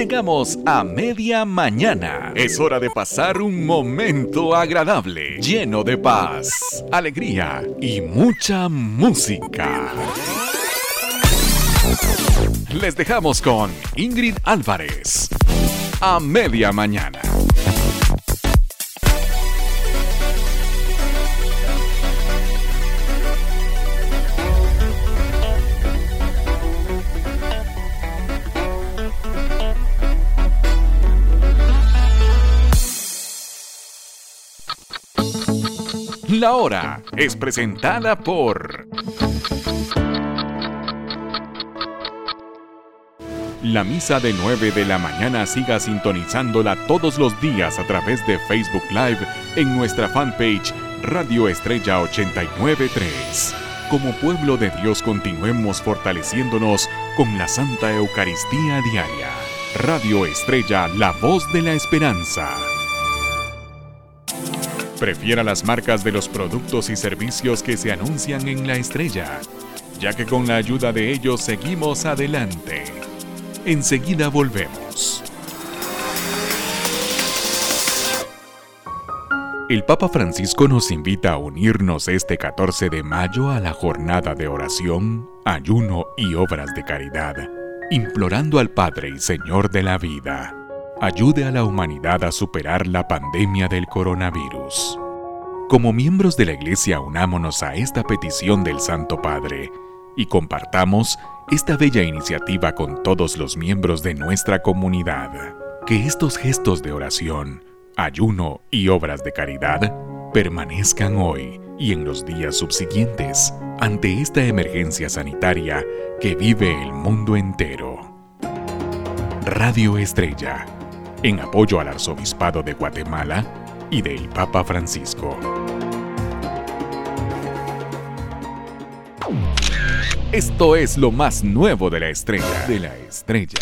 Llegamos a media mañana. Es hora de pasar un momento agradable, lleno de paz, alegría y mucha música. Les dejamos con Ingrid Álvarez. A media mañana. La hora es presentada por... La misa de 9 de la mañana siga sintonizándola todos los días a través de Facebook Live en nuestra fanpage Radio Estrella 893. Como pueblo de Dios continuemos fortaleciéndonos con la Santa Eucaristía diaria. Radio Estrella, la voz de la esperanza. Prefiera las marcas de los productos y servicios que se anuncian en la estrella, ya que con la ayuda de ellos seguimos adelante. Enseguida volvemos. El Papa Francisco nos invita a unirnos este 14 de mayo a la jornada de oración, ayuno y obras de caridad, implorando al Padre y Señor de la vida ayude a la humanidad a superar la pandemia del coronavirus. Como miembros de la Iglesia unámonos a esta petición del Santo Padre y compartamos esta bella iniciativa con todos los miembros de nuestra comunidad. Que estos gestos de oración, ayuno y obras de caridad permanezcan hoy y en los días subsiguientes ante esta emergencia sanitaria que vive el mundo entero. Radio Estrella en apoyo al Arzobispado de Guatemala y del Papa Francisco. Esto es lo más nuevo de la estrella. De la estrella.